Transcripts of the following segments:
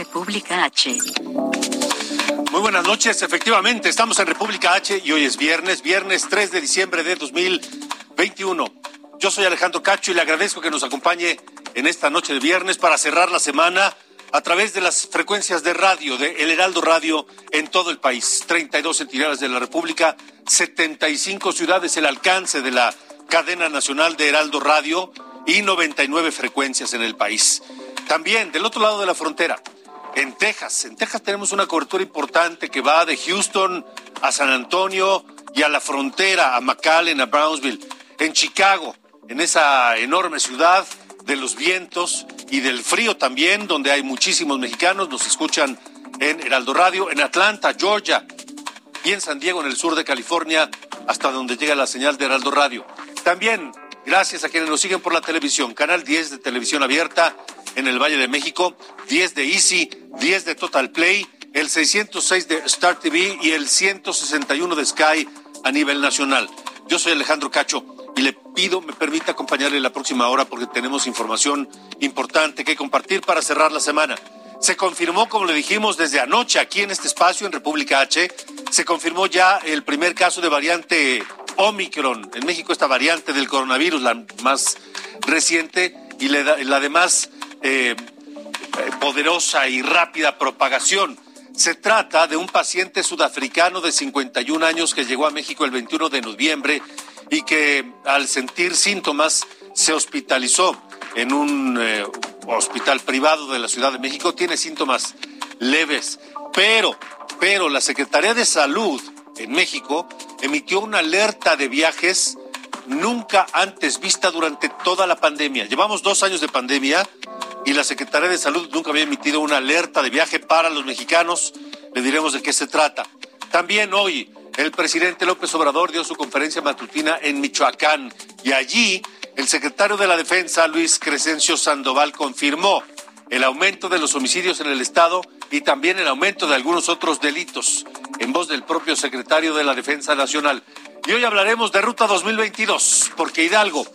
República H. Muy buenas noches, efectivamente, estamos en República H y hoy es viernes, viernes 3 de diciembre de 2021. Yo soy Alejandro Cacho y le agradezco que nos acompañe en esta noche de viernes para cerrar la semana a través de las frecuencias de radio de El Heraldo Radio en todo el país. 32 entidades de la República, 75 ciudades, el alcance de la cadena nacional de Heraldo Radio y 99 frecuencias en el país. También del otro lado de la frontera, en Texas. En Texas tenemos una cobertura importante que va de Houston a San Antonio y a la frontera, a McAllen, a Brownsville. En Chicago, en esa enorme ciudad de los vientos y del frío también, donde hay muchísimos mexicanos, nos escuchan en Heraldo Radio, en Atlanta, Georgia, y en San Diego, en el sur de California, hasta donde llega la señal de Heraldo Radio. También, gracias a quienes nos siguen por la televisión, Canal 10 de Televisión Abierta en el Valle de México, 10 de Easy, 10 de Total Play, el 606 de Star TV y el 161 de Sky a nivel nacional. Yo soy Alejandro Cacho y le pido me permita acompañarle la próxima hora porque tenemos información importante que compartir para cerrar la semana. Se confirmó, como le dijimos desde anoche aquí en este espacio, en República H, se confirmó ya el primer caso de variante Omicron. En México esta variante del coronavirus, la más reciente y la, la eh, poderosa y rápida propagación. Se trata de un paciente sudafricano de 51 años que llegó a México el 21 de noviembre y que al sentir síntomas se hospitalizó en un eh, hospital privado de la Ciudad de México. Tiene síntomas leves, pero, pero la Secretaría de Salud en México emitió una alerta de viajes nunca antes vista durante toda la pandemia. Llevamos dos años de pandemia y la Secretaría de Salud nunca había emitido una alerta de viaje para los mexicanos. Le diremos de qué se trata. También hoy el presidente López Obrador dio su conferencia matutina en Michoacán y allí el secretario de la Defensa, Luis Crescencio Sandoval, confirmó el aumento de los homicidios en el Estado y también el aumento de algunos otros delitos, en voz del propio secretario de la Defensa Nacional. Y hoy hablaremos de Ruta 2022, porque Hidalgo,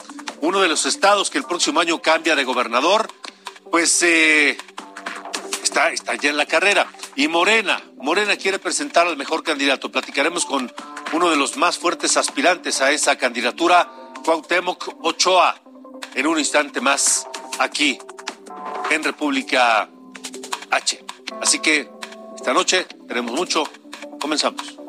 uno de los estados que el próximo año cambia de gobernador, pues eh, está, está ya en la carrera. Y Morena, Morena quiere presentar al mejor candidato. Platicaremos con uno de los más fuertes aspirantes a esa candidatura, Cuauhtémoc Ochoa, en un instante más aquí en República H. Así que esta noche tenemos mucho. Comenzamos.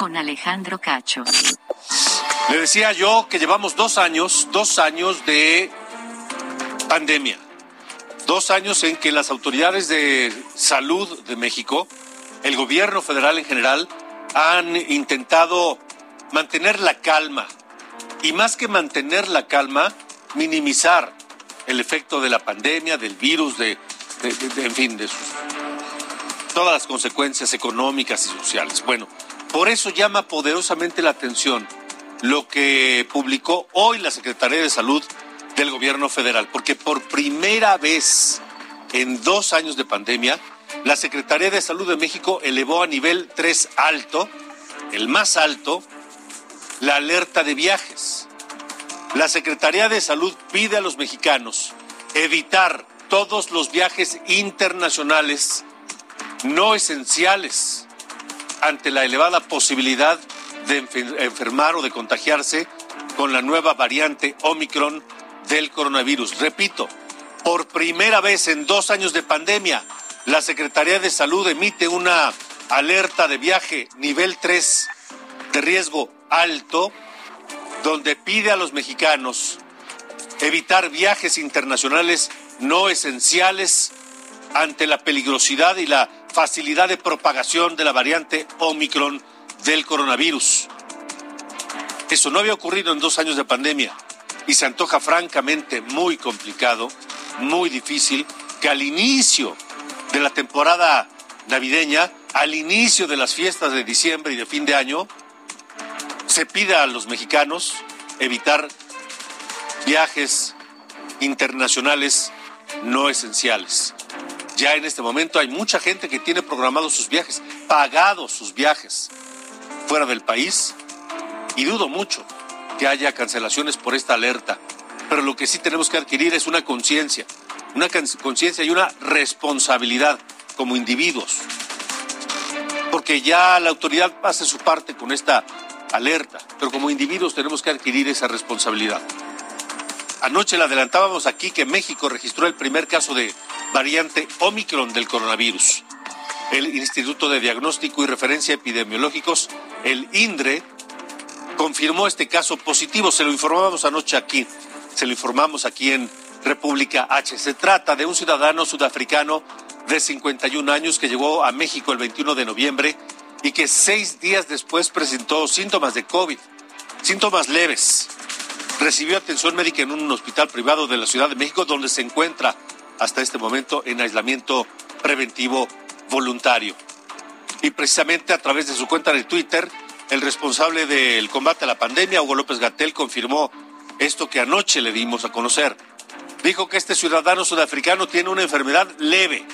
Con Alejandro Cacho. Le decía yo que llevamos dos años, dos años de pandemia. Dos años en que las autoridades de salud de México, el gobierno federal en general, han intentado mantener la calma. Y más que mantener la calma, minimizar el efecto de la pandemia, del virus, de, en fin, de todas las consecuencias económicas y sociales. Bueno, por eso llama poderosamente la atención lo que publicó hoy la Secretaría de Salud del Gobierno Federal, porque por primera vez en dos años de pandemia, la Secretaría de Salud de México elevó a nivel 3 alto, el más alto, la alerta de viajes. La Secretaría de Salud pide a los mexicanos evitar todos los viajes internacionales no esenciales ante la elevada posibilidad de enfer- enfermar o de contagiarse con la nueva variante Omicron del coronavirus. Repito, Por primera vez en dos años de pandemia, la Secretaría de Salud emite una alerta de viaje nivel 3 de riesgo alto, donde pide a los mexicanos evitar viajes internacionales no esenciales ante la peligrosidad y la facilidad de propagación de la variante Omicron del coronavirus. Eso no había ocurrido en dos años de pandemia y se antoja francamente muy complicado, muy difícil, que al inicio de la temporada navideña, al inicio de las fiestas de diciembre y de fin de año, se pida a los mexicanos evitar viajes internacionales no esenciales. Ya en este momento hay mucha gente que tiene programados sus viajes, pagados sus viajes fuera del país y dudo mucho que haya cancelaciones por esta alerta. Pero lo que sí tenemos que adquirir es una conciencia, una conciencia y una responsabilidad como individuos. Porque ya la autoridad hace su parte con esta alerta, pero como individuos tenemos que adquirir esa responsabilidad. Anoche le adelantábamos aquí que México registró el primer caso de variante Omicron del coronavirus. El Instituto de Diagnóstico y Referencia Epidemiológicos, el INDRE, confirmó este caso positivo. Se lo informábamos anoche aquí. Se lo informamos aquí en República H. Se trata de un ciudadano sudafricano de 51 años que llegó a México el 21 de noviembre y que seis días después presentó síntomas de COVID, síntomas leves. Recibió atención médica en un hospital privado de la Ciudad de México donde se encuentra hasta este momento en aislamiento preventivo voluntario. Y precisamente a través de su cuenta de Twitter, el responsable del combate a la pandemia, Hugo López Gatel, confirmó esto que anoche le dimos a conocer. Dijo que este ciudadano sudafricano tiene una enfermedad leve,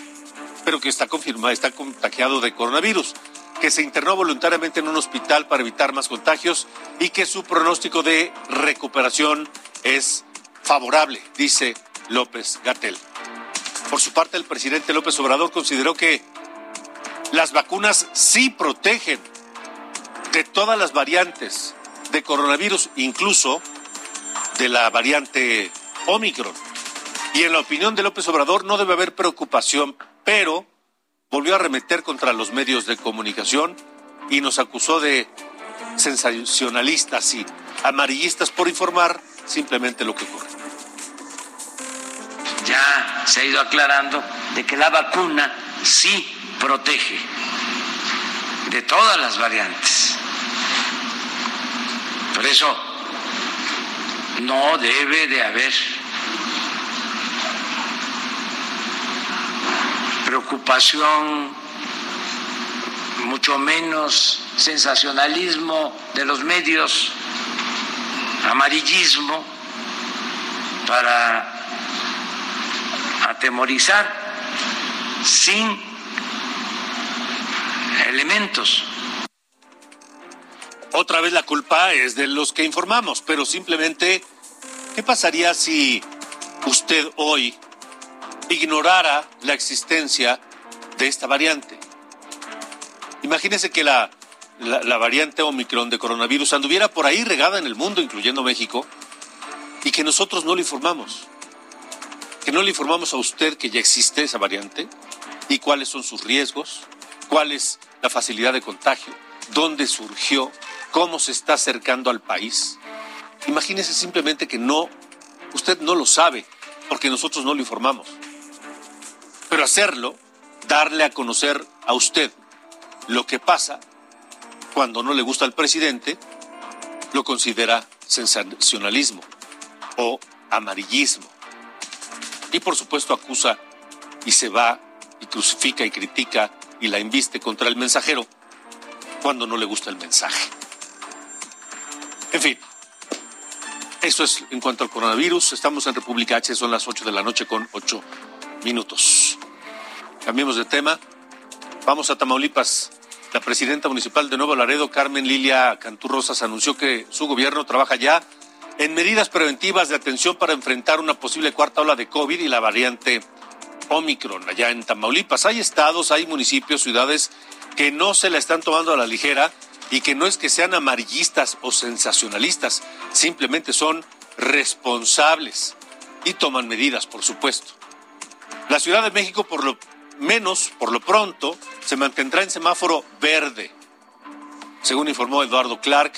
pero que está confirmado, está contagiado de coronavirus que se internó voluntariamente en un hospital para evitar más contagios y que su pronóstico de recuperación es favorable, dice López Gatel. Por su parte, el presidente López Obrador consideró que las vacunas sí protegen de todas las variantes de coronavirus, incluso de la variante Omicron. Y en la opinión de López Obrador no debe haber preocupación, pero volvió a remeter contra los medios de comunicación y nos acusó de sensacionalistas y amarillistas por informar simplemente lo que ocurre. Ya se ha ido aclarando de que la vacuna sí protege de todas las variantes. Por eso no debe de haber preocupación, mucho menos sensacionalismo de los medios, amarillismo para atemorizar sin elementos. Otra vez la culpa es de los que informamos, pero simplemente, ¿qué pasaría si usted hoy ignorara la existencia de esta variante. Imagínese que la, la, variante Omicron de coronavirus anduviera por ahí regada en el mundo, incluyendo México, y que nosotros no le informamos. Que no le informamos a usted que ya existe esa variante y cuáles son sus riesgos, cuál es la facilidad de contagio, dónde surgió, cómo se está acercando al país. Imagínese simplemente que no, usted no lo sabe, porque nosotros no lo informamos. Pero hacerlo, darle a conocer a usted lo que pasa cuando no le gusta al presidente, lo considera sensacionalismo o amarillismo. Y por supuesto acusa y se va y crucifica y critica y la inviste contra el mensajero cuando no le gusta el mensaje. En fin, eso es en cuanto al coronavirus. Estamos en República H, son las 8 de la noche con 8 minutos. Cambiemos de tema. Vamos a Tamaulipas. La presidenta municipal de Nuevo Laredo, Carmen Lilia Cantú Rosas, anunció que su gobierno trabaja ya en medidas preventivas de atención para enfrentar una posible cuarta ola de COVID y la variante Omicron allá en Tamaulipas. Hay estados, hay municipios, ciudades que no se la están tomando a la ligera y que no es que sean amarillistas o sensacionalistas, simplemente son responsables y toman medidas, por supuesto. La Ciudad de México, por lo menos, por lo pronto, se mantendrá en semáforo verde, según informó Eduardo Clark,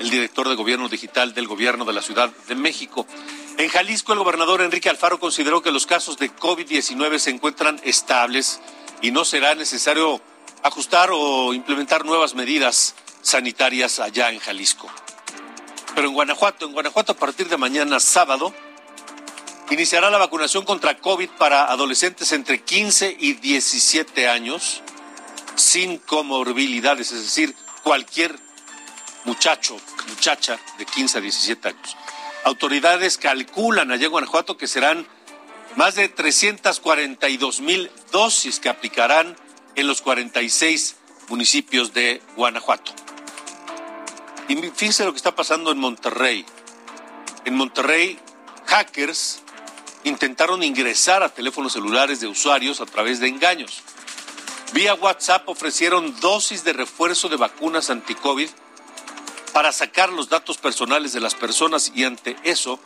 el director de Gobierno Digital del Gobierno de la Ciudad de México. En Jalisco, el gobernador Enrique Alfaro consideró que los casos de COVID-19 se encuentran estables y no será necesario ajustar o implementar nuevas medidas sanitarias allá en Jalisco. Pero en Guanajuato, en Guanajuato a partir de mañana sábado, iniciará la vacunación contra COVID para adolescentes entre 15 y 17 años sin comorbilidades, es decir, cualquier muchacho, muchacha de 15 a 17 años. Autoridades calculan allá en Guanajuato que serán más de 342 mil dosis que aplicarán en los 46 municipios de Guanajuato. Y fíjense lo que está pasando en Monterrey. En Monterrey, hackers intentaron ingresar a teléfonos celulares de usuarios a través de engaños. Vía WhatsApp ofrecieron dosis de refuerzo de vacunas anti-COVID para sacar los datos personales de las personas y ante eso,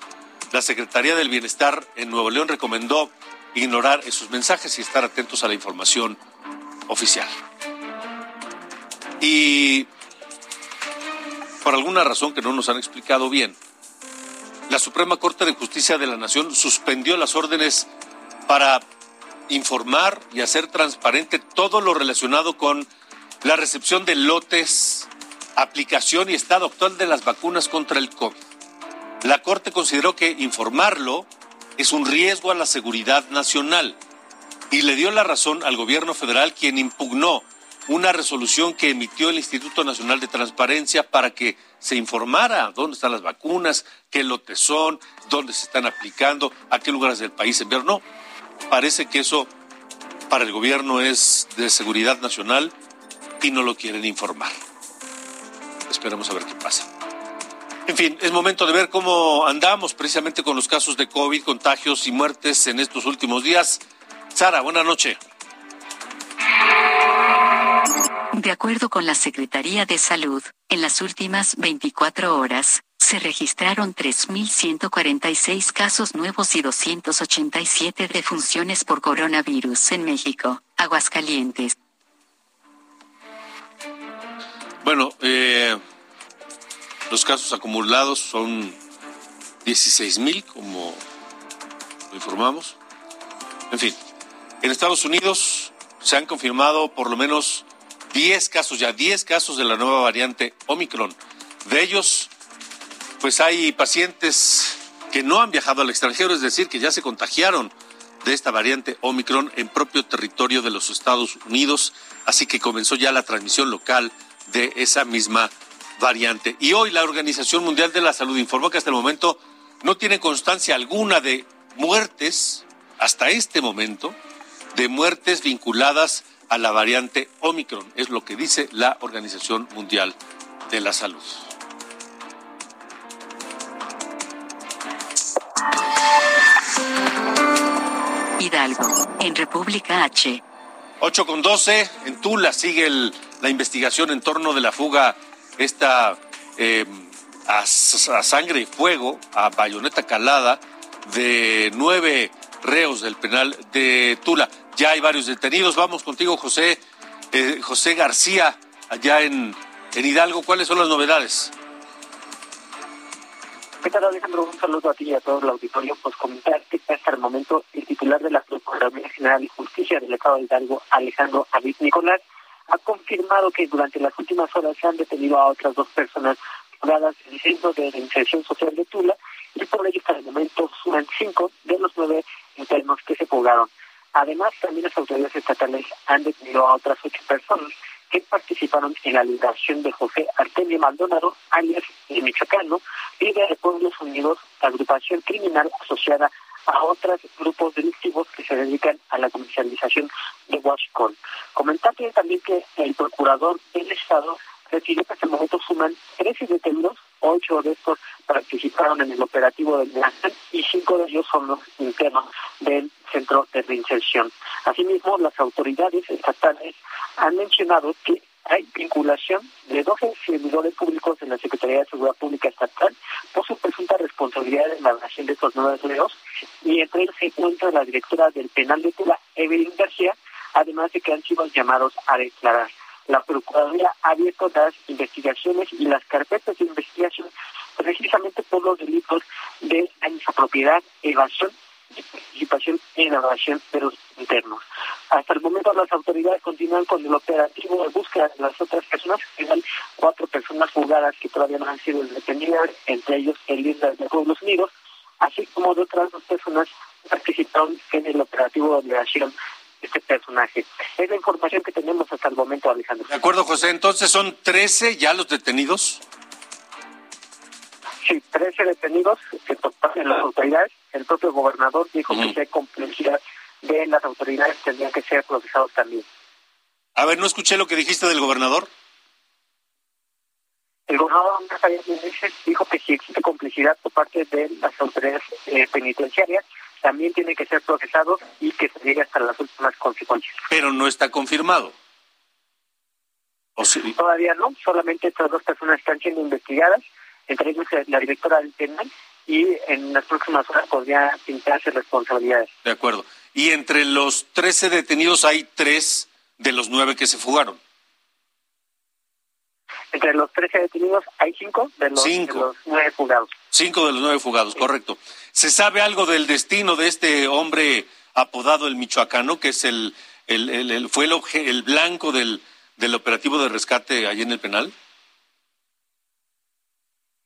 la Secretaría del Bienestar en Nuevo León recomendó ignorar esos mensajes y estar atentos a la información oficial. Y por alguna razón que no nos han explicado bien, la Suprema Corte de Justicia de la Nación suspendió las órdenes para informar y hacer transparente todo lo relacionado con la recepción de lotes aplicación y estado actual de las vacunas contra el COVID. La Corte consideró que informarlo es un riesgo a la seguridad nacional y le dio la razón al gobierno federal quien impugnó una resolución que emitió el Instituto Nacional de Transparencia para que se informara dónde están las vacunas, qué lotes son, dónde se están aplicando, a qué lugares del país enviaron. No, parece que eso para el gobierno es de seguridad nacional y no lo quieren informar. Esperemos a ver qué pasa. En fin, es momento de ver cómo andamos precisamente con los casos de COVID, contagios y muertes en estos últimos días. Sara, buena noche. De acuerdo con la Secretaría de Salud, en las últimas 24 horas, se registraron 3.146 casos nuevos y 287 defunciones por coronavirus en México, Aguascalientes, bueno, eh, los casos acumulados son 16 mil, como lo informamos. En fin, en Estados Unidos se han confirmado por lo menos 10 casos, ya 10 casos de la nueva variante Omicron. De ellos, pues hay pacientes que no han viajado al extranjero, es decir, que ya se contagiaron de esta variante Omicron en propio territorio de los Estados Unidos, así que comenzó ya la transmisión local de esa misma variante. Y hoy la Organización Mundial de la Salud informó que hasta el momento no tiene constancia alguna de muertes, hasta este momento, de muertes vinculadas a la variante Omicron. Es lo que dice la Organización Mundial de la Salud. Hidalgo, en República H. 8 con 12, en Tula sigue el la investigación en torno de la fuga, esta eh, a, sangre y fuego, a bayoneta calada, de nueve reos del penal de Tula. Ya hay varios detenidos. Vamos contigo, José, eh, José García, allá en, en Hidalgo. ¿Cuáles son las novedades? ¿Qué tal, Alejandro? Un saludo a ti y a todo el auditorio. Pues comentarte que hasta el momento el titular de la Procuraduría General de Justicia del Estado de Hidalgo, Alejandro Avid Nicolás, ha confirmado que durante las últimas horas se han detenido a otras dos personas juzgadas en el Centro de Reinserción Social de Tula y por ello hasta el momento suman cinco de los nueve internos que se fugaron. Además, también las autoridades estatales han detenido a otras ocho personas que participaron en la liberación de José Artemio Maldonado, alias el Michoacano, líder de Pueblos Unidos, agrupación criminal asociada a otros grupos delictivos que se dedican a la comercialización de Washington. Comentate también que el procurador del Estado refirió que hasta el momento suman 13 detenidos, ocho de estos participaron en el operativo del Manhattan y cinco de ellos son los internos del centro de reinserción. Asimismo, las autoridades estatales han mencionado que hay vinculación de 12 servidores públicos de la Secretaría de Seguridad Pública Estatal por su presunta responsabilidad en la relación de estos nueve empleos y entre ellos se encuentra la directora del penal de Tula, Evelyn García, además de que han sido llamados a declarar. La Procuraduría ha abierto las investigaciones y las carpetas de investigación precisamente por los delitos de daños a propiedad, evasión y participación en la evasión de los internos. Hasta el momento las autoridades continúan con el operativo de búsqueda de las otras personas, quedan cuatro personas fugadas que todavía no han sido detenidas, entre ellos el líder de Estados Unidos, así como de otras dos personas que participaron en el operativo de liberación este personaje. Es la información que tenemos hasta el momento, Alejandro. De acuerdo, José. Entonces, ¿son 13 ya los detenidos? Sí, 13 detenidos que de las autoridades. El propio gobernador dijo que si hay complicidad de las autoridades tendrían que ser procesados también. A ver, no escuché lo que dijiste del gobernador. El gobernador dijo que si existe complicidad por parte de las autoridades eh, penitenciarias, también tiene que ser procesado y que se llegue hasta las últimas consecuencias. Pero no está confirmado. ¿O sí? Todavía no, solamente estas dos personas están siendo investigadas, entre ellos la directora del penal, y en las próximas horas podría pintarse responsabilidades. De acuerdo. Y entre los 13 detenidos hay tres de los nueve que se fugaron. Entre los 13 detenidos hay cinco de los, De los nueve fugados. Cinco de los nueve fugados, correcto. ¿Se sabe algo del destino de este hombre apodado el Michoacano, que es el, el, el, fue el, el blanco del, del operativo de rescate allí en el penal?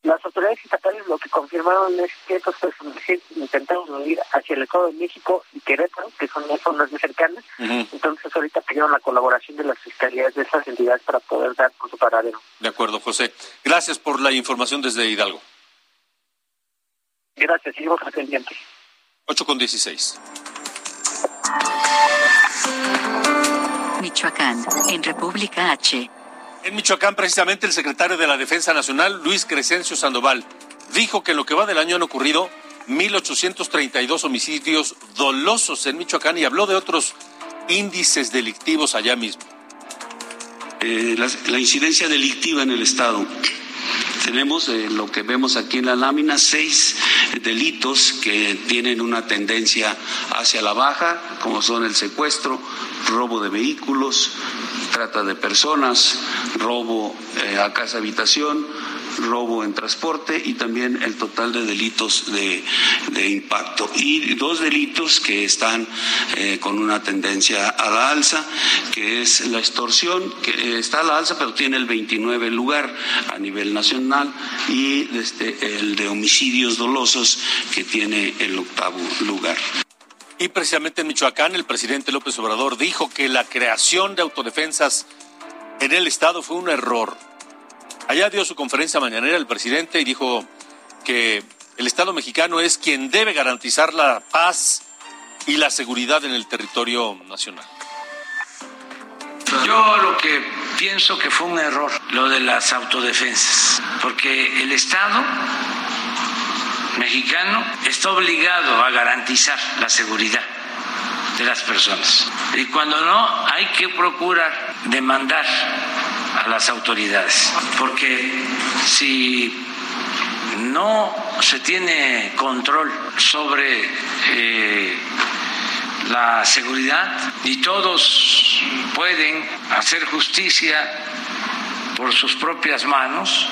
Las autoridades estatales lo que confirmaron es que estos personajes intentaron huir hacia el Estado de México y Querétaro, que son las zonas muy cercanas. Entonces ahorita pidieron la colaboración de las fiscalías de esas entidades para poder dar con su paradero. De acuerdo, José. Gracias por la información desde Hidalgo. Gracias, seguimos pendientes. 8 con 16. Michoacán, en República H. En Michoacán, precisamente, el secretario de la Defensa Nacional, Luis Crescencio Sandoval, dijo que en lo que va del año han ocurrido 1.832 homicidios dolosos en Michoacán y habló de otros índices delictivos allá mismo. Eh, la, la, incidencia delictiva en el Estado. Tenemos eh, lo que vemos aquí en la lámina, seis delitos que tienen una tendencia hacia la baja, como son el secuestro, robo de vehículos, trata de personas, robo eh, a casa habitación, robo en transporte y también el total de delitos de, impacto. Y dos delitos que están eh, con una tendencia a la alza, que es la extorsión, que está a la alza pero tiene el 29 lugar a nivel nacional, y este, el de homicidios dolosos, que tiene el octavo lugar. Y precisamente en Michoacán el presidente López Obrador dijo que la creación de autodefensas en el Estado fue un error. Allá dio su conferencia mañanera el presidente y dijo que el Estado mexicano es quien debe garantizar la paz y la seguridad en el territorio nacional. Yo lo que pienso que fue un error lo de las autodefensas, porque el Estado mexicano está obligado a garantizar la seguridad de las personas. Y cuando no, hay que procurar demandar a las autoridades, porque si no se tiene control sobre eh, la seguridad y todos pueden hacer justicia por sus propias manos,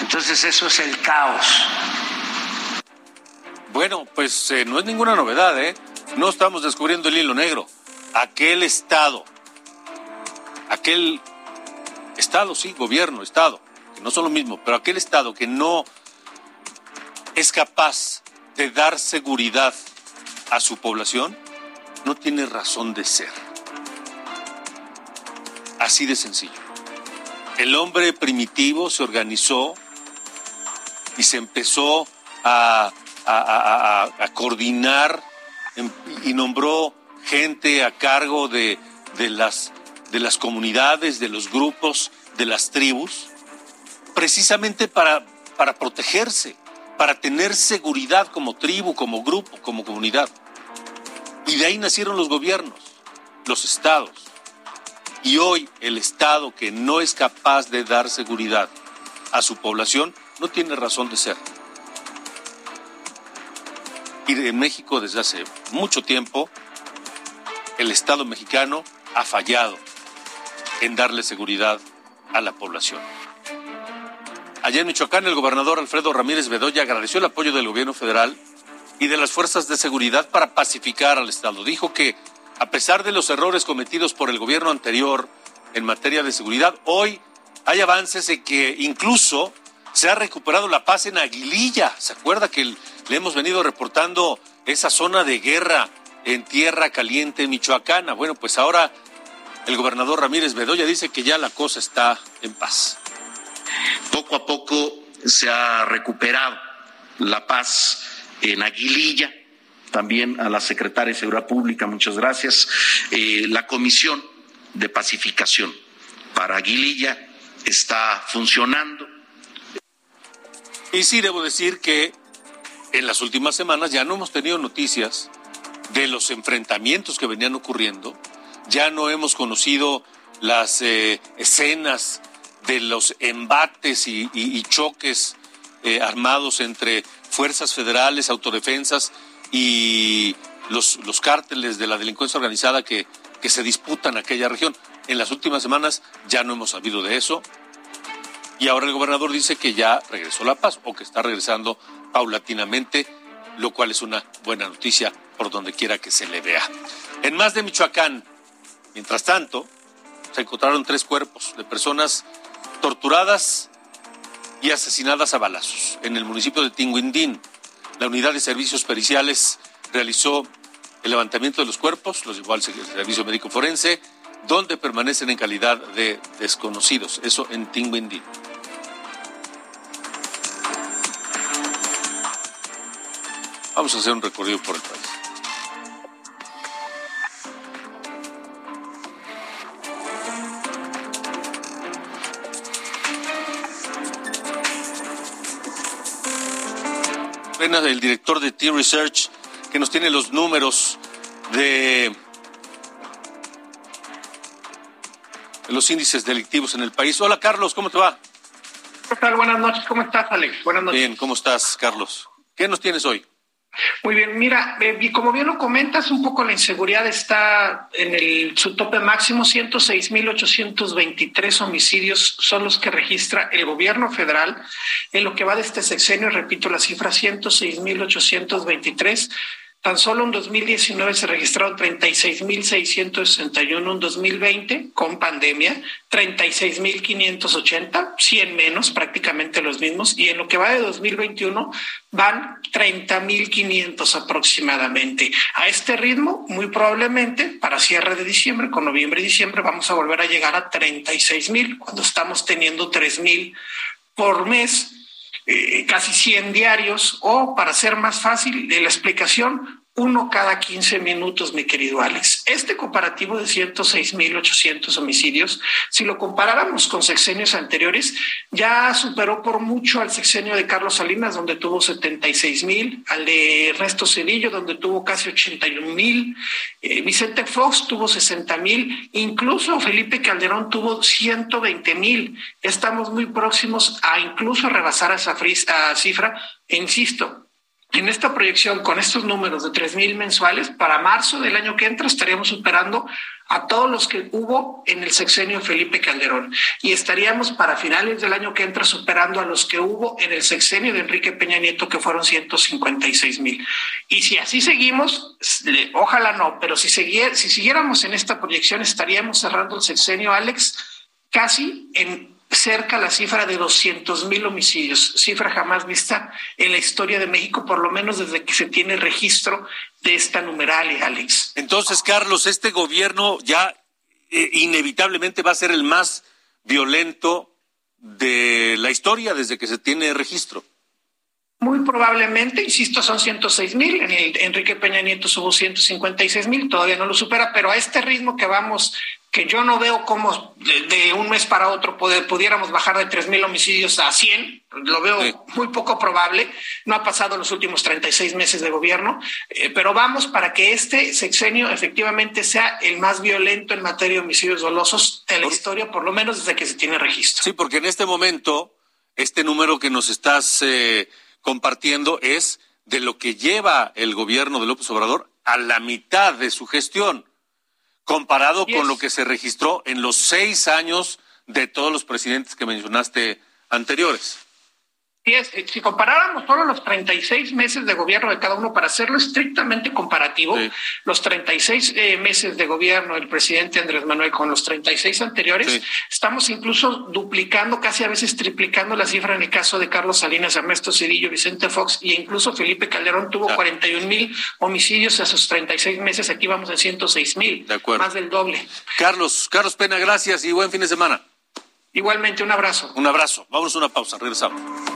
entonces eso es el caos bueno, pues eh, no es ninguna novedad, ¿eh? No estamos descubriendo el hilo negro. Aquel Estado, aquel Estado, sí, gobierno, Estado, que no son lo mismo, pero aquel Estado que no es capaz de dar seguridad a su población, no tiene razón de ser. Así de sencillo. El hombre primitivo se organizó y se empezó a coordinar y nombró gente a cargo de, las, de las comunidades, de los grupos, de las tribus, precisamente para, para protegerse, para tener seguridad como tribu, como grupo, como comunidad. Y de ahí nacieron los gobiernos, los estados. Y hoy el Estado que no es capaz de dar seguridad a su población no tiene razón de ser. Y en México desde hace mucho tiempo el Estado mexicano ha fallado en darle seguridad a la población. Allá en Michoacán, el gobernador Alfredo Ramírez Bedoya agradeció el apoyo del gobierno federal y de las fuerzas de seguridad para pacificar al Estado. Dijo que a pesar de los errores cometidos por el gobierno anterior en materia de seguridad, hoy hay avances en que incluso se ha recuperado la paz en Aguililla. ¿Se acuerda que le hemos venido reportando esa zona de guerra en tierra caliente michoacana? Bueno, pues ahora el gobernador Ramírez Bedoya dice que ya la cosa está en paz. Poco a poco se ha recuperado la paz en Aguililla también a la secretaria de Seguridad Pública, muchas gracias. Eh, la Comisión de Pacificación para Aguililla está funcionando. Y sí, debo decir que en las últimas semanas ya no hemos tenido noticias de los enfrentamientos que venían ocurriendo, ya no hemos conocido las eh, escenas de los embates y, choques eh, armados entre fuerzas federales, autodefensas y los, cárteles de la delincuencia organizada que, se disputan aquella región. En las últimas semanas ya no hemos sabido de eso. Y ahora el gobernador dice que ya regresó la paz o que está regresando paulatinamente, lo cual es una buena noticia por donde quiera que se le vea. En más de Michoacán, mientras tanto, se encontraron tres cuerpos de personas torturadas y asesinadas a balazos en el municipio de Tinguindín. La unidad de servicios periciales realizó el levantamiento de los cuerpos, los llevó al servicio médico forense, donde permanecen en calidad de desconocidos, eso en Tinguindín. Vamos a hacer un recorrido por el país. El director de T-Research, que nos tiene los números de los índices delictivos en el país. Hola, Carlos, ¿cómo te va? ¿Qué tal? Buenas noches. ¿Cómo estás, Alex? Buenas noches. Bien, ¿cómo estás, Carlos? ¿Qué nos tienes hoy? Muy bien, mira, eh, como bien lo comentas, un poco la inseguridad está en el, su tope máximo, 106.823 homicidios son los que registra el gobierno federal. En lo que va de este sexenio, repito la cifra, 106.823 Tan solo en 2019 se registraron 36.661, en 2020 con pandemia 36.580, 100 menos, prácticamente los mismos, y en lo que va de 2021 van 30.500 aproximadamente. A este ritmo, muy probablemente para cierre de diciembre, con noviembre y diciembre, vamos a volver a llegar a 36.000 cuando estamos teniendo 3.000 por mes eh, casi 100 diarios o, para ser más fácil de la explicación, uno cada 15 minutos, mi querido Alex. Este comparativo de 106.800 homicidios, si lo comparáramos con sexenios anteriores, ya superó por mucho al sexenio de Carlos Salinas, donde tuvo 76.000, al de Ernesto Cedillo, donde tuvo casi 81.000, eh, Vicente Fox tuvo 60.000, incluso Felipe Calderón tuvo 120.000. Estamos muy próximos a incluso rebasar esa cifra, e insisto, en esta proyección, con estos números de 3.000 mensuales, para marzo del año que entra estaríamos superando a todos los que hubo en el sexenio Felipe Calderón y estaríamos para finales del año que entra superando a los que hubo en el sexenio de Enrique Peña Nieto, que fueron 156 mil. Y si así seguimos, ojalá no, pero si, si siguiéramos en esta proyección, estaríamos cerrando el sexenio, Alex, casi en cerca la cifra de 200 mil homicidios, cifra jamás vista en la historia de México, por lo menos desde que se tiene registro de esta numeralia, Alex. Entonces, Carlos, este gobierno ya eh, inevitablemente va a ser el más violento de la historia desde que se tiene registro. Muy probablemente, insisto, son 106 mil. En el Enrique Peña Nieto subo 156 mil, todavía no lo supera, pero a este ritmo que vamos que yo no veo cómo de, un mes para otro pudiéramos bajar de 3 mil homicidios a 100, lo veo muy poco probable, no ha pasado los últimos 36 meses de gobierno, eh, pero vamos para que este sexenio efectivamente sea el más violento en materia de homicidios dolosos de la historia, por lo menos desde que se tiene registro. Sí, porque en este momento, este número que nos estás eh, compartiendo es de lo que lleva el gobierno de López Obrador a la mitad de su gestión, comparado con lo que se registró en los seis años de todos los presidentes que mencionaste anteriores si comparáramos solo los 36 meses de gobierno de cada uno, para hacerlo estrictamente comparativo, los 36 eh, meses de gobierno del presidente Andrés Manuel con los 36 anteriores, estamos incluso duplicando, casi a veces triplicando la cifra en el caso de Carlos Salinas, Ernesto Cedillo, Vicente Fox e incluso Felipe Calderón tuvo 41 mil homicidios a esos 36 meses. Aquí vamos en 106 mil, más del doble. Carlos, Carlos Pena, gracias y buen fin de semana. Igualmente, un abrazo. Un abrazo. Vamos a una pausa. Regresamos.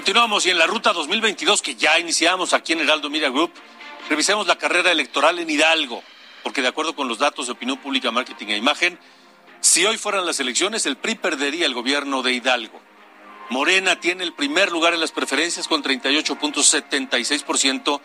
Continuamos y en la ruta 2022 que ya iniciamos aquí en Heraldo Media Group, revisemos la carrera electoral en Hidalgo, porque de acuerdo con los datos de opinión pública, marketing e imagen, si hoy fueran las elecciones, el PRI perdería el gobierno de Hidalgo. Morena tiene el primer lugar en las preferencias con 38.76%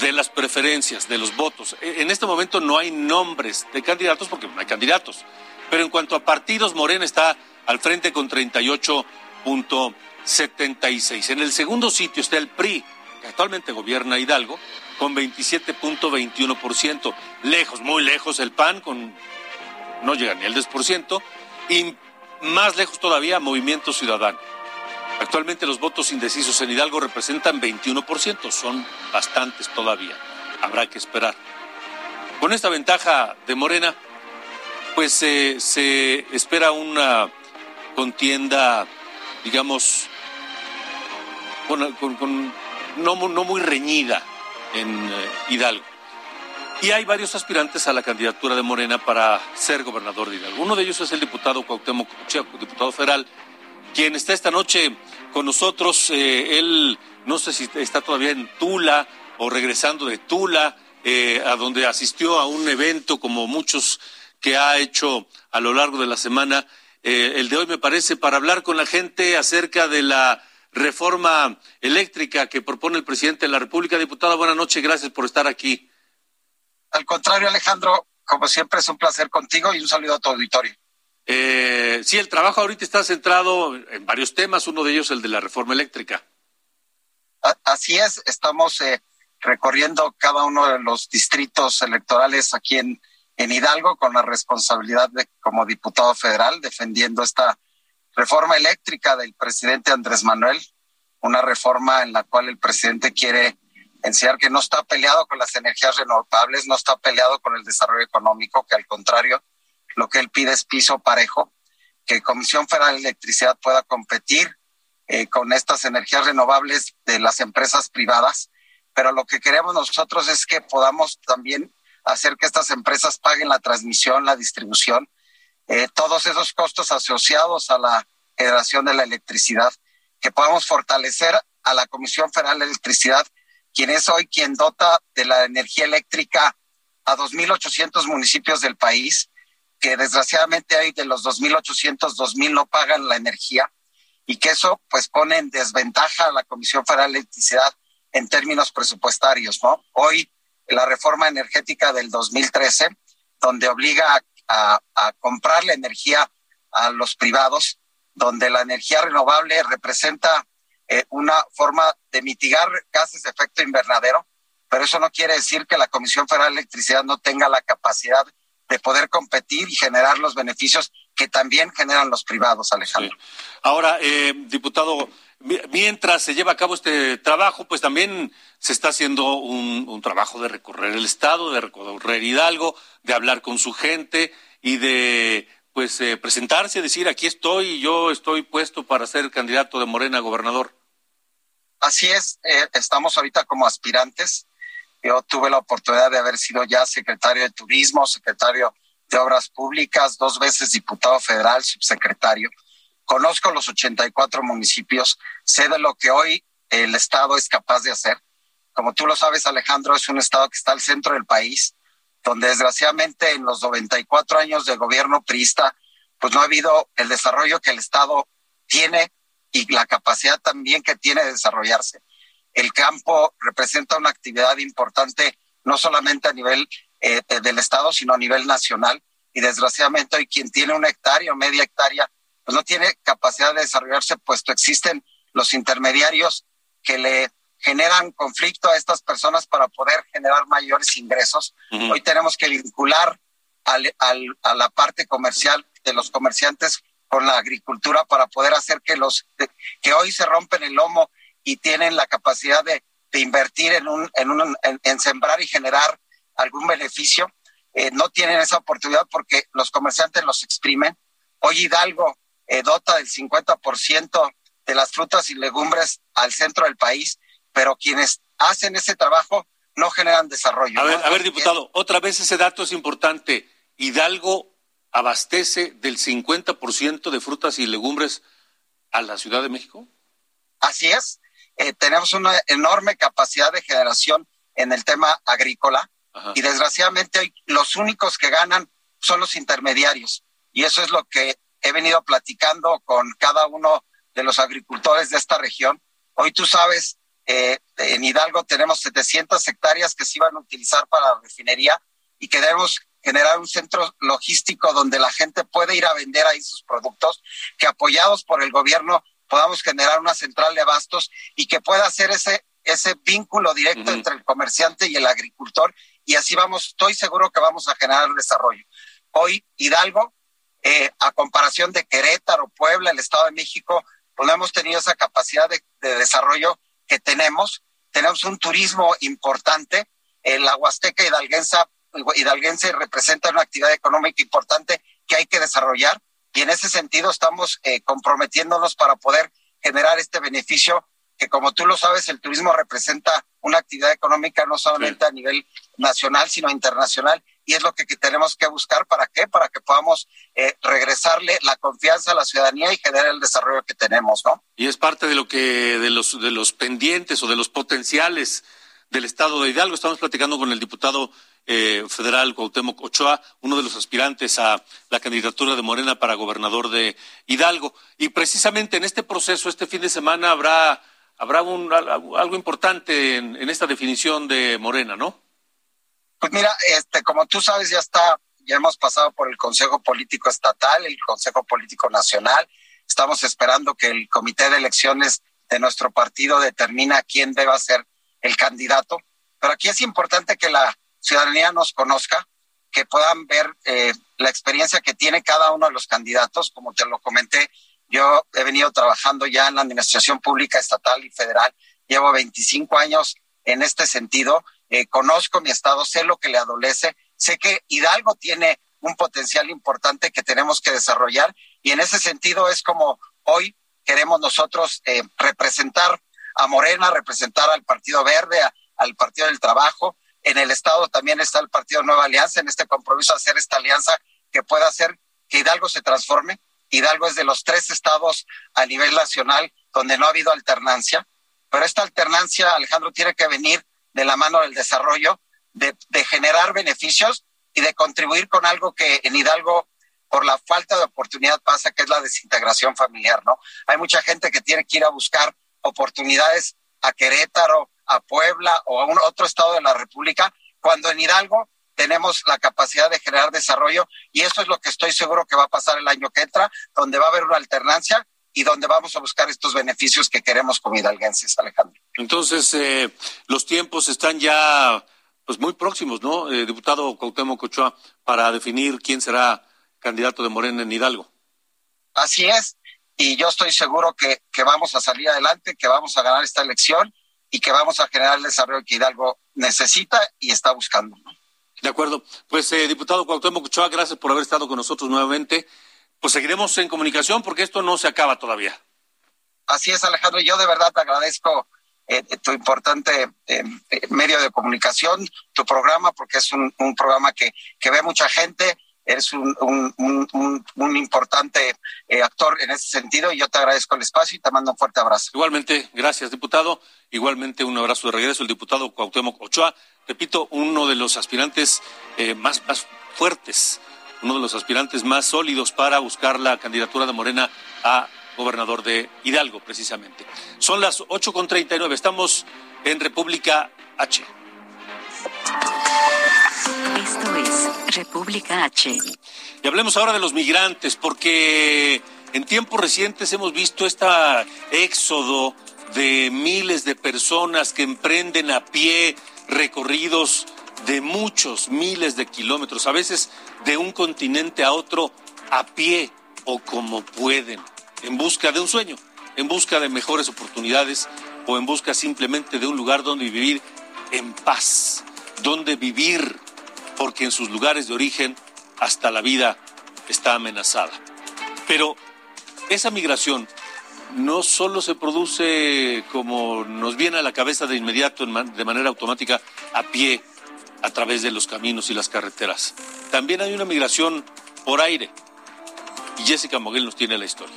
de las preferencias, de los votos. E, en este momento no hay nombres de candidatos porque no hay candidatos. Pero en cuanto a partidos, Morena está al frente con 38.76%. 76. En el segundo sitio está el PRI, que actualmente gobierna Hidalgo, con 27.21%. Lejos, muy lejos el PAN, con no llega ni al 10%, y más lejos todavía Movimiento Ciudadano. Actualmente los votos indecisos en Hidalgo representan 21%, son bastantes todavía. Habrá que esperar. Con esta ventaja de Morena, pues eh, se espera una contienda, digamos, con, no, muy reñida en eh, Hidalgo. Y hay varios aspirantes a la candidatura de Morena para ser gobernador de Hidalgo. Uno de ellos es el diputado Cuauhtémoc Checo, diputado federal, quien está esta noche con nosotros. Eh, él no sé si está todavía en Tula o regresando de Tula, eh, a donde asistió a un evento como muchos que ha hecho a lo largo de la semana. el de hoy me parece para hablar con la gente acerca de la reforma eléctrica que propone el presidente de la República. Diputada, buenas noches, gracias por estar aquí. Al contrario, Alejandro, como siempre es un placer contigo y un saludo a tu auditorio. Eh, sí, el trabajo ahorita está centrado en varios temas, uno de ellos el de la reforma eléctrica. Así es, estamos eh, recorriendo cada uno de los distritos electorales aquí en, en Hidalgo con la responsabilidad de como diputado federal defendiendo esta reforma eléctrica del presidente Andrés Manuel, una reforma en la cual el presidente quiere enseñar que no está peleado con las energías renovables, no está peleado con el desarrollo económico, que al contrario, lo que él pide es piso parejo, que Comisión Federal de Electricidad pueda competir eh, con estas energías renovables de las empresas privadas, pero lo que queremos nosotros es que podamos también hacer que estas empresas paguen la transmisión, la distribución, eh, todos esos costos asociados a la generación de la electricidad, que podamos fortalecer a la Comisión Federal de Electricidad, quien es hoy quien dota de la energía eléctrica a 2.800 municipios del país, que desgraciadamente hay de los 2.800, 2.000 no pagan la energía y que eso pues pone en desventaja a la Comisión Federal de Electricidad en términos presupuestarios, ¿no? Hoy la reforma energética del 2013, donde obliga a comprar la energía a los privados, donde la energía renovable representa eh, una forma de mitigar gases de efecto invernadero, pero eso no quiere decir que la Comisión Federal de Electricidad no tenga la capacidad de poder competir y generar los beneficios que también generan los privados, Alejandro. Ahora, eh, diputado, mientras se lleva a cabo este trabajo, pues también se está haciendo un, trabajo de recorrer el Estado, de recorrer Hidalgo, de hablar con su gente y de pues eh, presentarse, decir aquí estoy, yo estoy puesto para ser candidato de Morena a gobernador. Así es, eh, estamos ahorita como aspirantes. Yo tuve la oportunidad de haber sido ya secretario de Turismo, secretario de Obras Públicas, dos veces diputado federal, subsecretario. Conozco los 84 municipios, sé de lo que hoy el Estado es capaz de hacer. Como tú lo sabes, Alejandro, es un Estado que está al centro del país, donde desgraciadamente en los 94 años de gobierno priista, pues no ha habido el desarrollo que el Estado tiene y la capacidad también que tiene de desarrollarse. El campo representa una actividad importante no solamente a nivel eh, del Estado, sino a nivel nacional. Y desgraciadamente hoy quien tiene una hectárea o media hectárea, pues no tiene capacidad de desarrollarse, puesto existen los intermediarios que le generan conflicto a estas personas para poder generar mayores ingresos. Hoy tenemos que vincular al, a la parte comercial de los comerciantes con la agricultura para poder hacer que los que hoy se rompen el lomo y tienen la capacidad de, de invertir en un, en, un en sembrar y generar algún beneficio, eh, no tienen esa oportunidad porque los comerciantes los exprimen. Hoy Hidalgo eh, dota del 50% de las frutas y legumbres al centro del país, pero quienes hacen ese trabajo no generan desarrollo. A ver, a ver diputado, otra vez ese dato es importante. Hidalgo abastece del 50% de frutas y legumbres a la Ciudad de México. Así es. Eh, tenemos una enorme capacidad de generación en el tema agrícola y desgraciadamente hoy los únicos que ganan son los intermediarios. Y eso es lo que he venido platicando con cada uno de los agricultores de esta región. Hoy tú sabes, eh, en Hidalgo tenemos 700 hectáreas que se iban a utilizar para la refinería y que debemos generar un centro logístico donde la gente puede ir a vender ahí sus productos, que apoyados por el gobierno podamos generar una central de abastos y que pueda hacer ese, ese vínculo directo entre el comerciante y el agricultor y así vamos, estoy seguro que vamos a generar desarrollo. Hoy Hidalgo, eh, a comparación de Querétaro, Puebla, el Estado de México, pues no hemos tenido esa capacidad de, desarrollo que tenemos. Tenemos un turismo importante. la Huasteca hidalguense, hidalguense representa una actividad económica importante que hay que desarrollar y en ese sentido estamos eh, comprometiéndonos para poder generar este beneficio que como tú lo sabes, el turismo representa una actividad económica no solamente a nivel nacional, sino internacional, y es lo que, tenemos que buscar. ¿Para qué? Para que podamos eh, regresarle la confianza a la ciudadanía y generar el desarrollo que tenemos, ¿no? Y es parte de lo que, de los, de los pendientes o de los potenciales del Estado de Hidalgo. Estamos platicando con el diputado eh, federal Cuauhtémoc Ochoa, uno de los aspirantes a la candidatura de Morena para gobernador de Hidalgo. Y precisamente en este proceso, este fin de semana habrá habrá un, algo importante en, esta definición de Morena, ¿no? Pues mira, este, como tú sabes, ya está, ya hemos pasado por el Consejo Político Estatal, el Consejo Político Nacional. Estamos esperando que el Comité de Elecciones de nuestro partido determine quién deba ser el candidato. Pero aquí es importante que la ciudadanía nos conozca, que puedan ver eh, la experiencia que tiene cada uno de los candidatos. Como te lo comenté, yo he venido trabajando ya en la administración pública estatal y federal. Llevo 25 años en este sentido. Eh, conozco mi estado, sé lo que le adolece. Sé que Hidalgo tiene un potencial importante que tenemos que desarrollar y en ese sentido es como hoy queremos nosotros eh, representar a Morena, representar al Partido Verde, al Partido del Trabajo. En el Estado también está el Partido Nueva Alianza, en este compromiso hacer esta alianza que pueda hacer que Hidalgo se transforme, Hidalgo es de los tres estados a nivel nacional donde no ha habido alternancia, pero esta alternancia, Alejandro, tiene que venir de la mano del desarrollo, de, generar beneficios y de contribuir con algo que en Hidalgo por la falta de oportunidad pasa, que es la desintegración familiar, ¿no? Hay mucha gente que tiene que ir a buscar oportunidades a Querétaro, a Puebla o a un otro estado de la República, cuando en Hidalgo tenemos la capacidad de generar desarrollo y eso es lo que estoy seguro que va a pasar el año que entra, donde va a haber una alternancia y donde vamos a buscar estos beneficios que queremos como hidalguenses, Alejandro. Entonces, eh, los tiempos están ya pues muy próximos, ¿no? Eh, diputado Cuauhtémoc Ochoa, para definir quién será candidato de Morena en Hidalgo. Así es, y yo estoy seguro que, que vamos a salir adelante, que vamos a ganar esta elección y que vamos a generar el desarrollo que Hidalgo necesita y está buscando. De acuerdo. Pues, eh, diputado Cuauhtémoc Ochoa, gracias por haber estado con nosotros nuevamente. Pues seguiremos en comunicación porque esto no se acaba todavía. Así es, Alejandro. Yo de verdad te agradezco eh, tu importante eh, medio de comunicación, tu programa, porque es un, programa que, que ve mucha gente. Eres un, un, un importante eh, actor en ese sentido y yo te agradezco el espacio y te mando un fuerte abrazo. Igualmente, gracias, diputado. Igualmente, un abrazo de regreso, el diputado Cuauhtémoc Ochoa. Repito, uno de los aspirantes más, más fuertes uno de los aspirantes más sólidos para buscar la candidatura de Morena a gobernador de Hidalgo, precisamente. Son las 8.39, estamos en República H. Esto es República H. Y hablemos ahora de los migrantes, porque en tiempos recientes hemos visto este éxodo de miles de personas que emprenden a pie recorridos de muchos miles de kilómetros, a veces de un continente a otro a pie o como pueden, en busca de un sueño, en busca de mejores oportunidades o en busca simplemente de un lugar donde vivir en paz, donde vivir, porque en sus lugares de origen hasta la vida está amenazada. Pero esa migración no solo se produce como nos viene a la cabeza de inmediato, de manera automática, a pie a través de los caminos y las carreteras. También hay una migración por aire. Y Jessica Moguel nos tiene la historia.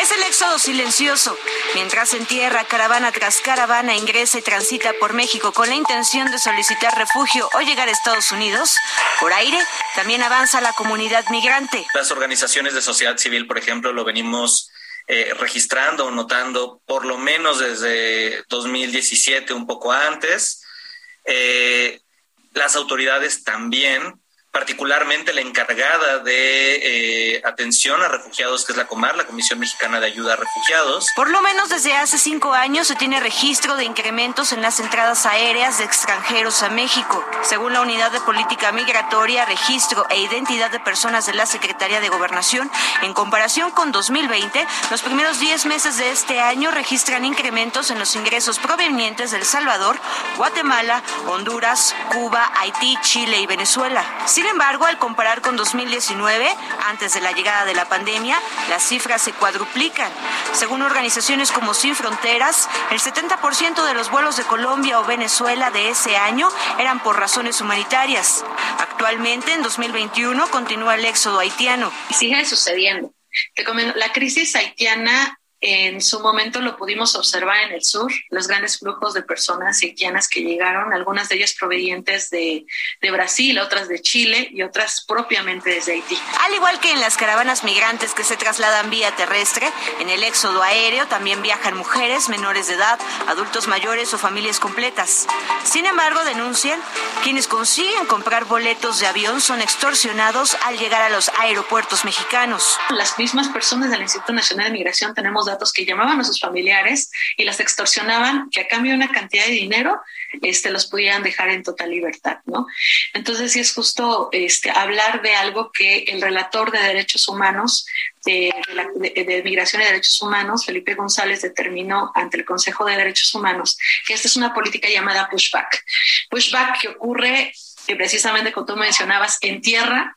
Es el éxodo silencioso. Mientras en tierra, caravana tras caravana ingresa y transita por México con la intención de solicitar refugio o llegar a Estados Unidos, por aire también avanza la comunidad migrante. Las organizaciones de sociedad civil, por ejemplo, lo venimos eh, registrando o notando por lo menos desde 2017, un poco antes. Eh, las autoridades también particularmente la encargada de eh, atención a refugiados, que es la Comar, la Comisión Mexicana de Ayuda a Refugiados. Por lo menos desde hace cinco años se tiene registro de incrementos en las entradas aéreas de extranjeros a México. Según la Unidad de Política Migratoria, Registro e Identidad de Personas de la Secretaría de Gobernación, en comparación con 2020, los primeros 10 meses de este año registran incrementos en los ingresos provenientes de El Salvador, Guatemala, Honduras, Cuba, Haití, Chile y Venezuela. Embargo, al comparar con 2019, antes de la llegada de la pandemia, las cifras se cuadruplican. Según organizaciones como Sin Fronteras, el 70% de los vuelos de Colombia o Venezuela de ese año eran por razones humanitarias. Actualmente, en 2021, continúa el éxodo haitiano. Sigue sucediendo. La crisis haitiana en su momento lo pudimos observar en el sur, los grandes flujos de personas haitianas que llegaron, algunas de ellas provenientes de, de, Brasil, otras de Chile y otras propiamente desde Haití. Al igual que en las caravanas migrantes que se trasladan vía terrestre, en el éxodo aéreo también viajan mujeres menores de edad, adultos mayores o familias completas. Sin embargo, denuncian, quienes consiguen comprar boletos de avión son extorsionados al llegar a los aeropuertos mexicanos. Las mismas personas del Instituto Nacional de Migración tenemos datos que llamaban a sus familiares y las extorsionaban que a cambio de una cantidad de dinero este, los pudieran dejar en total libertad, ¿no? Entonces sí es justo este, hablar de algo que el relator de derechos humanos de, de, Migración y Derechos Humanos, Felipe González, determinó ante el Consejo de Derechos Humanos que esta es una política llamada pushback. Pushback que ocurre, que precisamente como tú mencionabas, en tierra,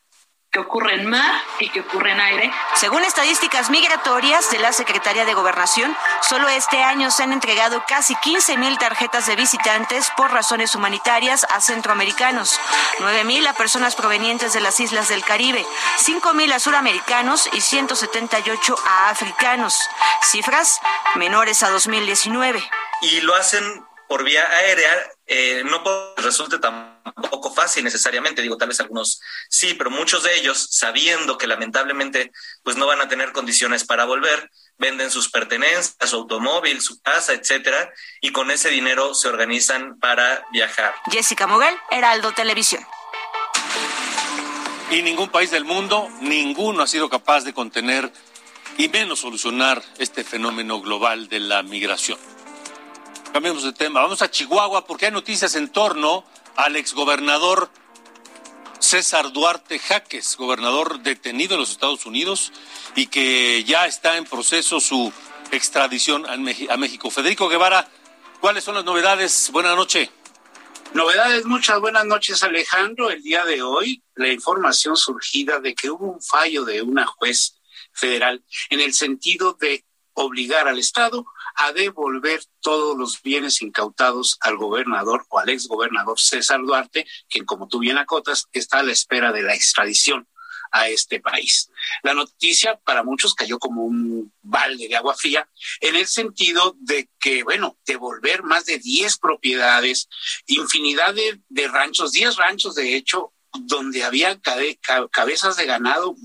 que ocurre en mar y que ocurre en aire. Según estadísticas migratorias de la Secretaría de Gobernación, solo este año se han entregado casi 15 mil tarjetas de visitantes por razones humanitarias a centroamericanos, 9 mil a personas provenientes de las islas del Caribe, 5 mil a suramericanos y 178 a africanos, cifras menores a 2019. Y lo hacen por vía aérea, eh, no resulte tampoco fácil necesariamente, digo, tal vez algunos sí, pero muchos de ellos, sabiendo que lamentablemente pues no van a tener condiciones para volver, venden sus pertenencias, su automóvil, su casa, etcétera, y con ese dinero se organizan para viajar. Jessica Moguel, Heraldo Televisión. Y ningún país del mundo, ninguno ha sido capaz de contener y menos solucionar este fenómeno global de la migración. Cambiemos de tema. Vamos a Chihuahua porque hay noticias en torno al exgobernador César Duarte Jaques, gobernador detenido en los Estados Unidos y que ya está en proceso su extradición a México. Federico Guevara, ¿cuáles son las novedades? Buenas noches. Novedades, muchas buenas noches Alejandro. El día de hoy, la información surgida de que hubo un fallo de una juez federal en el sentido de obligar al Estado a devolver todos los bienes incautados al gobernador o al exgobernador César Duarte, quien, como tú bien acotas, está a la espera de la extradición a este país. La noticia para muchos cayó como un balde de agua fría en el sentido de que, bueno, devolver más de 10 propiedades, infinidad de, de ranchos, 10 ranchos de hecho, donde había cabezas de ganado,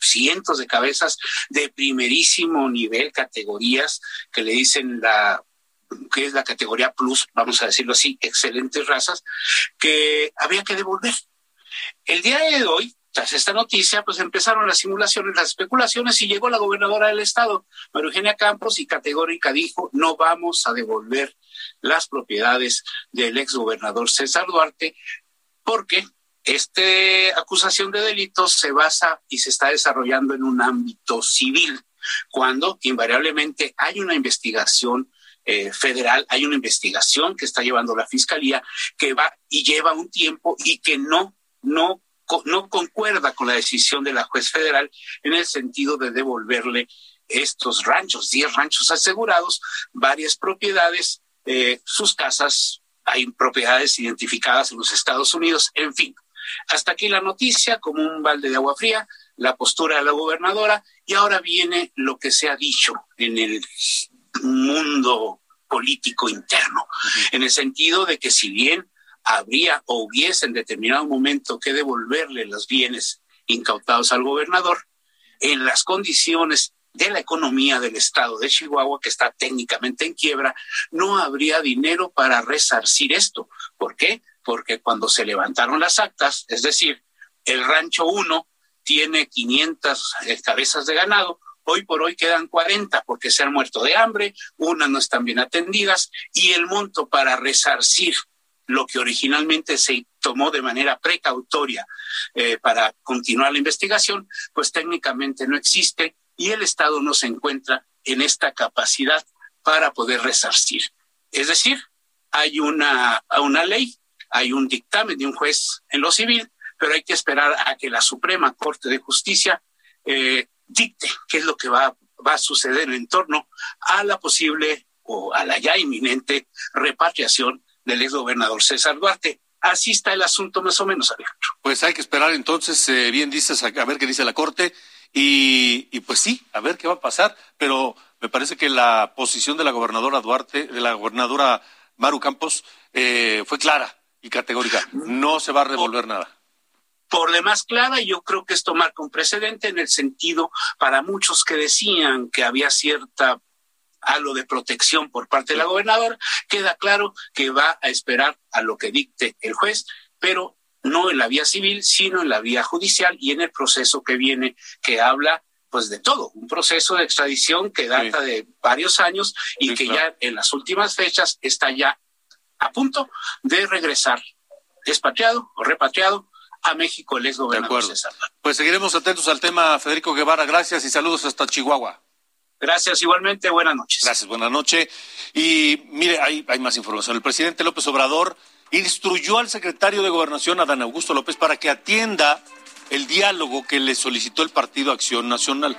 cientos de cabezas de primerísimo nivel, categorías que le dicen la que es la categoría plus, vamos a decirlo así, excelentes razas, que había que devolver. El día de hoy, tras esta noticia, pues empezaron las simulaciones, las especulaciones y llegó la gobernadora del estado, María Eugenia Campos, y categórica dijo, no vamos a devolver las propiedades del ex gobernador César Duarte porque esta acusación de delitos se basa y se está desarrollando en un ámbito civil, cuando invariablemente hay una investigación eh, federal, hay una investigación que está llevando la fiscalía que va y lleva un tiempo y que no, no, no concuerda con la decisión de la juez federal en el sentido de devolverle estos ranchos, 10 ranchos asegurados, varias propiedades, eh, sus casas, hay propiedades identificadas en los Estados Unidos, en fin, hasta aquí la noticia, como un balde de agua fría, la postura de la gobernadora, y ahora viene lo que se ha dicho en el mundo político interno, en el sentido de que si bien habría o hubiese en determinado momento que devolverle los bienes incautados al gobernador, en las condiciones de la economía del estado de Chihuahua, que está técnicamente en quiebra, no habría dinero para resarcir esto. ¿Por qué? Porque cuando se levantaron las actas, es decir, el rancho 1 tiene 500 cabezas de ganado, hoy por hoy quedan 40 porque se han muerto de hambre, unas no están bien atendidas y el monto para resarcir lo que originalmente se tomó de manera precautoria eh, para continuar la investigación, pues técnicamente no existe y el Estado no se encuentra en esta capacidad para poder resarcir. Es decir, hay una, una ley hay un dictamen de un juez en lo civil, pero hay que esperar a que la Suprema Corte de Justicia eh, dicte qué es lo que va, va a suceder en torno a la posible o a la ya inminente repatriación del ex gobernador César Duarte. Así está el asunto más o menos, Alejandro. Pues hay que esperar entonces, eh, bien dices, a, ver qué dice la Corte y, y, pues sí, a ver qué va a pasar, pero me parece que la posición de la gobernadora Duarte, de la gobernadora Maru Campos, eh, fue clara y categórica. No se va a revolver nada. Por demás clara, yo creo que esto marca un precedente en el sentido para muchos que decían que había cierta halo de protección por parte de la gobernadora, queda claro que va a esperar a lo que dicte el juez, pero no en la vía civil, sino en la vía judicial y en el proceso que viene, que habla pues de todo, un proceso de extradición que data de varios años y que ya en las últimas fechas está ya a punto de regresar expatriado o repatriado a México el ex gobernador César. Pues seguiremos atentos al tema, Federico Guevara. Gracias y saludos hasta Chihuahua. Gracias, igualmente. Buenas noches. Gracias, buenas noches. Y mire, hay, hay más información. El presidente López Obrador instruyó al secretario de Gobernación, Adán Augusto López, para que atienda el diálogo que le solicitó el Partido Acción Nacional.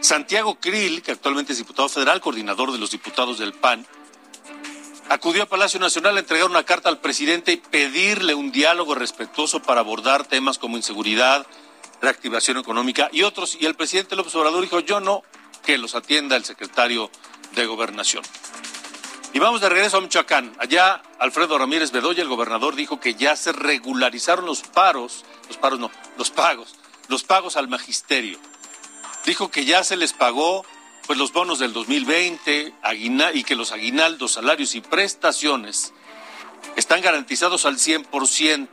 Santiago Krill, que actualmente es diputado federal, coordinador de los diputados del PAN, acudió a Palacio Nacional a entregar una carta al presidente y pedirle un diálogo respetuoso para abordar temas como inseguridad, reactivación económica y otros. Y el presidente López Obrador dijo, yo no, que los atienda el secretario de Gobernación. Y vamos de regreso a Michoacán. Allá Alfredo Ramírez Bedoya, el gobernador, dijo que ya se regularizaron los paros, los paros no, los pagos, los pagos al magisterio. Dijo que ya se les pagó pues los bonos del 2020 y que los aguinaldos, salarios y prestaciones están garantizados al 100%.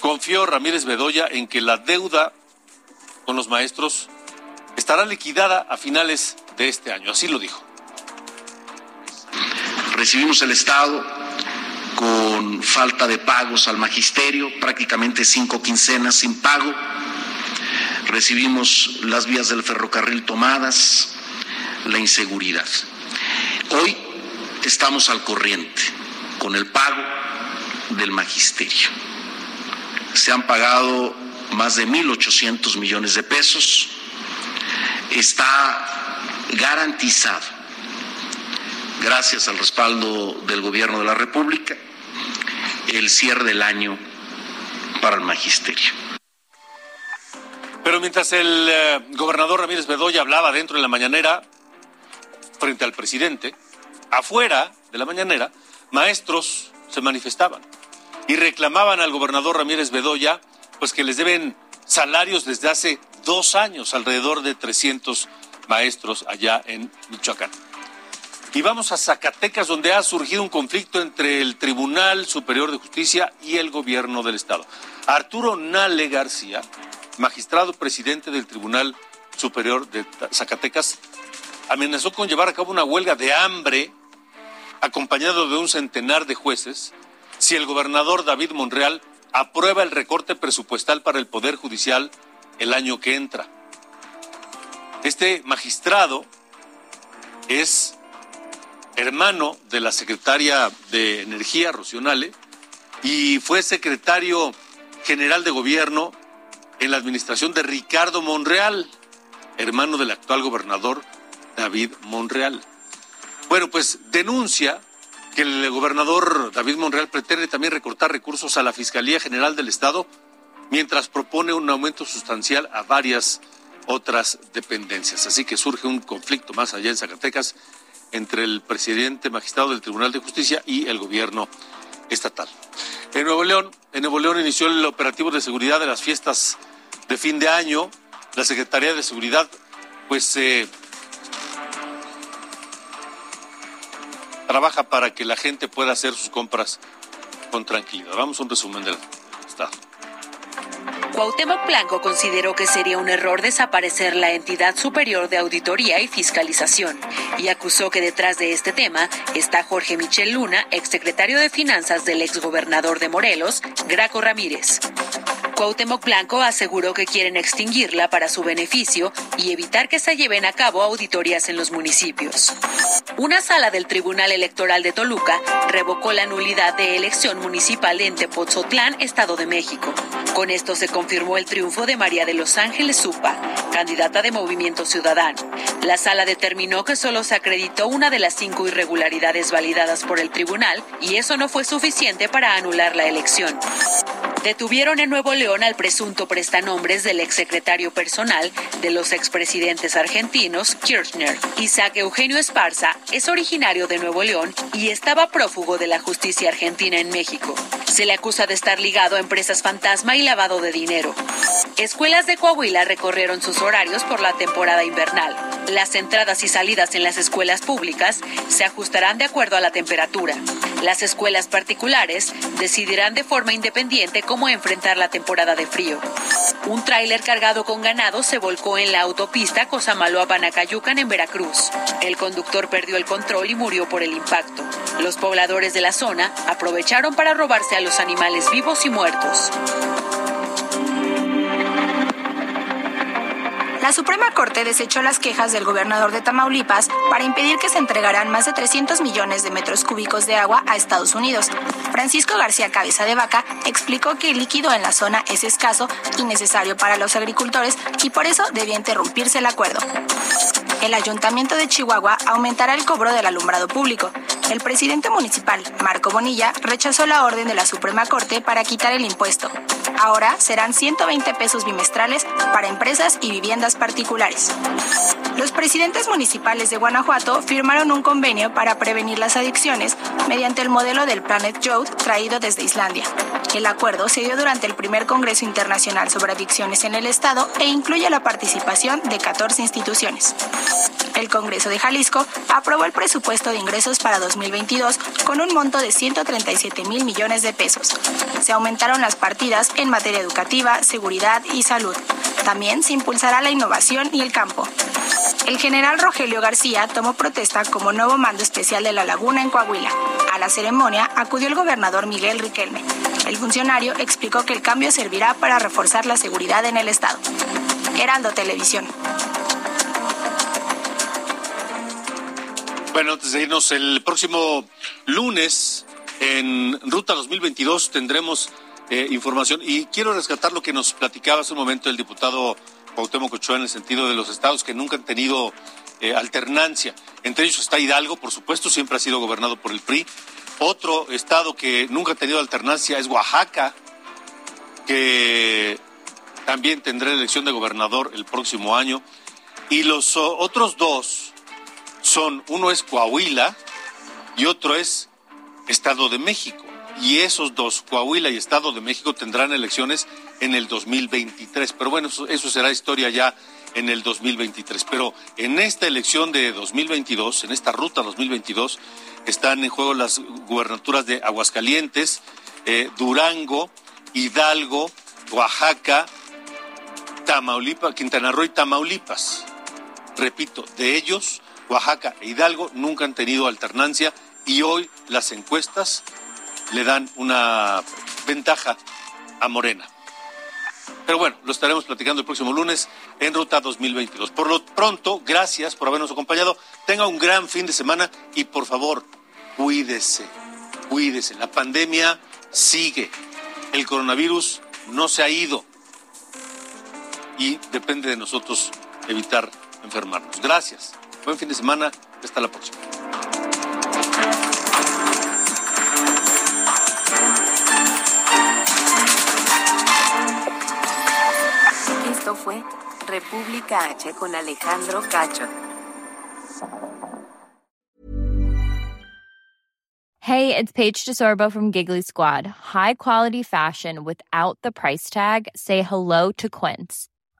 Confió Ramírez Bedoya en que la deuda con los maestros estará liquidada a finales de este año. Así lo dijo. Recibimos el Estado con falta de pagos al magisterio, prácticamente cinco quincenas sin pago. Recibimos las vías del ferrocarril tomadas, la inseguridad. Hoy estamos al corriente con el pago del magisterio. Se han pagado más de 1.800 millones de pesos. Está garantizado, gracias al respaldo del Gobierno de la República, el cierre del año para el magisterio. Pero mientras el eh, gobernador Ramírez Bedoya hablaba dentro de la mañanera, frente al presidente, afuera de la mañanera, maestros se manifestaban y reclamaban al gobernador Ramírez Bedoya pues que les deben salarios desde hace dos años, alrededor de 300 maestros allá en Michoacán. Y vamos a Zacatecas, donde ha surgido un conflicto entre el Tribunal Superior de Justicia y el gobierno del Estado. Arturo Nale García, magistrado presidente del Tribunal Superior de Zacatecas, amenazó con llevar a cabo una huelga de hambre acompañado de un centenar de jueces si el gobernador David Monreal aprueba el recorte presupuestal para el Poder Judicial el año que entra. Este magistrado es hermano de la secretaria de Energía, Rocionale, y fue secretario general de gobierno en la administración de Ricardo Monreal, hermano del actual gobernador David Monreal. Bueno, pues denuncia que el gobernador David Monreal pretende también recortar recursos a la Fiscalía General del Estado mientras propone un aumento sustancial a varias otras dependencias. Así que surge un conflicto más allá en Zacatecas entre el presidente magistrado del Tribunal de Justicia y el gobierno estatal. En Nuevo León, en Nuevo León inició el operativo de seguridad de las fiestas de fin de año. La Secretaría de Seguridad, pues, eh, trabaja para que la gente pueda hacer sus compras con tranquilidad. Vamos a un resumen del Estado. Cuauhtémoc Blanco consideró que sería un error desaparecer la entidad superior de auditoría y fiscalización y acusó que detrás de este tema está Jorge Michel Luna, exsecretario de Finanzas del exgobernador de Morelos, Graco Ramírez. Cuauhtémoc Blanco aseguró que quieren extinguirla para su beneficio y evitar que se lleven a cabo auditorías en los municipios. Una sala del Tribunal Electoral de Toluca revocó la nulidad de elección municipal en Tepotzotlán, Estado de México. Con esto se confirmó el triunfo de María de Los Ángeles Supa, candidata de Movimiento Ciudadano. La sala determinó que solo se acreditó una de las cinco irregularidades validadas por el tribunal y eso no fue suficiente para anular la elección. Detuvieron en Nuevo León al presunto prestanombres del exsecretario personal de los expresidentes argentinos Kirchner. Isaac Eugenio Esparza es originario de Nuevo León y estaba prófugo de la justicia argentina en México. Se le acusa de estar ligado a empresas fantasma y lavado de dinero. Escuelas de Coahuila recorrieron sus horarios por la temporada invernal. Las entradas y salidas en las escuelas públicas se ajustarán de acuerdo a la temperatura. Las escuelas particulares decidirán de forma independiente cómo enfrentar la temporada de frío. Un tráiler cargado con ganado se volcó en la autopista Cosamaloa-Panacayucan en Veracruz. El conductor perdió el control y murió por el impacto. Los pobladores de la zona aprovecharon para robarse a los animales vivos y muertos. La Suprema Corte desechó las quejas del gobernador de Tamaulipas para impedir que se entregaran más de 300 millones de metros cúbicos de agua a Estados Unidos. Francisco García Cabeza de Vaca explicó que el líquido en la zona es escaso y necesario para los agricultores y por eso debía interrumpirse el acuerdo. El Ayuntamiento de Chihuahua aumentará el cobro del alumbrado público. El presidente municipal, Marco Bonilla, rechazó la orden de la Suprema Corte para quitar el impuesto. Ahora serán 120 pesos bimestrales para empresas y viviendas particulares. Los presidentes municipales de Guanajuato firmaron un convenio para prevenir las adicciones mediante el modelo del Planet Youth traído desde Islandia. El acuerdo se dio durante el primer Congreso Internacional sobre Adicciones en el Estado e incluye la participación de 14 instituciones. El Congreso de Jalisco aprobó el presupuesto de ingresos para 2022 con un monto de 137 mil millones de pesos. Se aumentaron las partidas en materia educativa, seguridad y salud. También se impulsará la innovación y el campo. El general Rogelio García tomó protesta como nuevo mando especial de la Laguna en Coahuila. A la ceremonia acudió el gobernador Miguel Riquelme. El funcionario explicó que el cambio servirá para reforzar la seguridad en el estado. Heraldo Televisión. Bueno, antes de irnos, el próximo lunes en Ruta 2022 tendremos eh, información y quiero rescatar lo que nos platicaba hace un momento el diputado Cuauhtémoc Ochoa en el sentido de los estados que nunca han tenido eh, alternancia. Entre ellos está Hidalgo, por supuesto, siempre ha sido gobernado por el PRI. Otro estado que nunca ha tenido alternancia es Oaxaca, que también tendrá elección de gobernador el próximo año. Y los otros dos son, uno es Coahuila y otro es Estado de México. Y esos dos, Coahuila y Estado de México, tendrán elecciones en el 2023. Pero bueno, eso, será historia ya en el 2023. Pero en esta elección de 2022, en esta ruta 2022, están en juego las gubernaturas de Aguascalientes, eh, Durango, Hidalgo, Oaxaca, Tamaulipas, Quintana Roo y Tamaulipas. Repito, de ellos, Oaxaca e Hidalgo nunca han tenido alternancia y hoy las encuestas le dan una ventaja a Morena. Pero bueno, lo estaremos platicando el próximo lunes en Ruta 2022. Por lo pronto, gracias por habernos acompañado. Tenga un gran fin de semana y por favor, cuídese, cuídese. La pandemia sigue. El coronavirus no se ha ido y depende de nosotros evitar enfermarnos. Gracias. Buen fin de semana. Hasta la próxima. Esto fue República H con Alejandro Cacho. Hey, it's Paige DeSorbo from Giggly Squad. High quality fashion without the price tag. Say hello to Quince.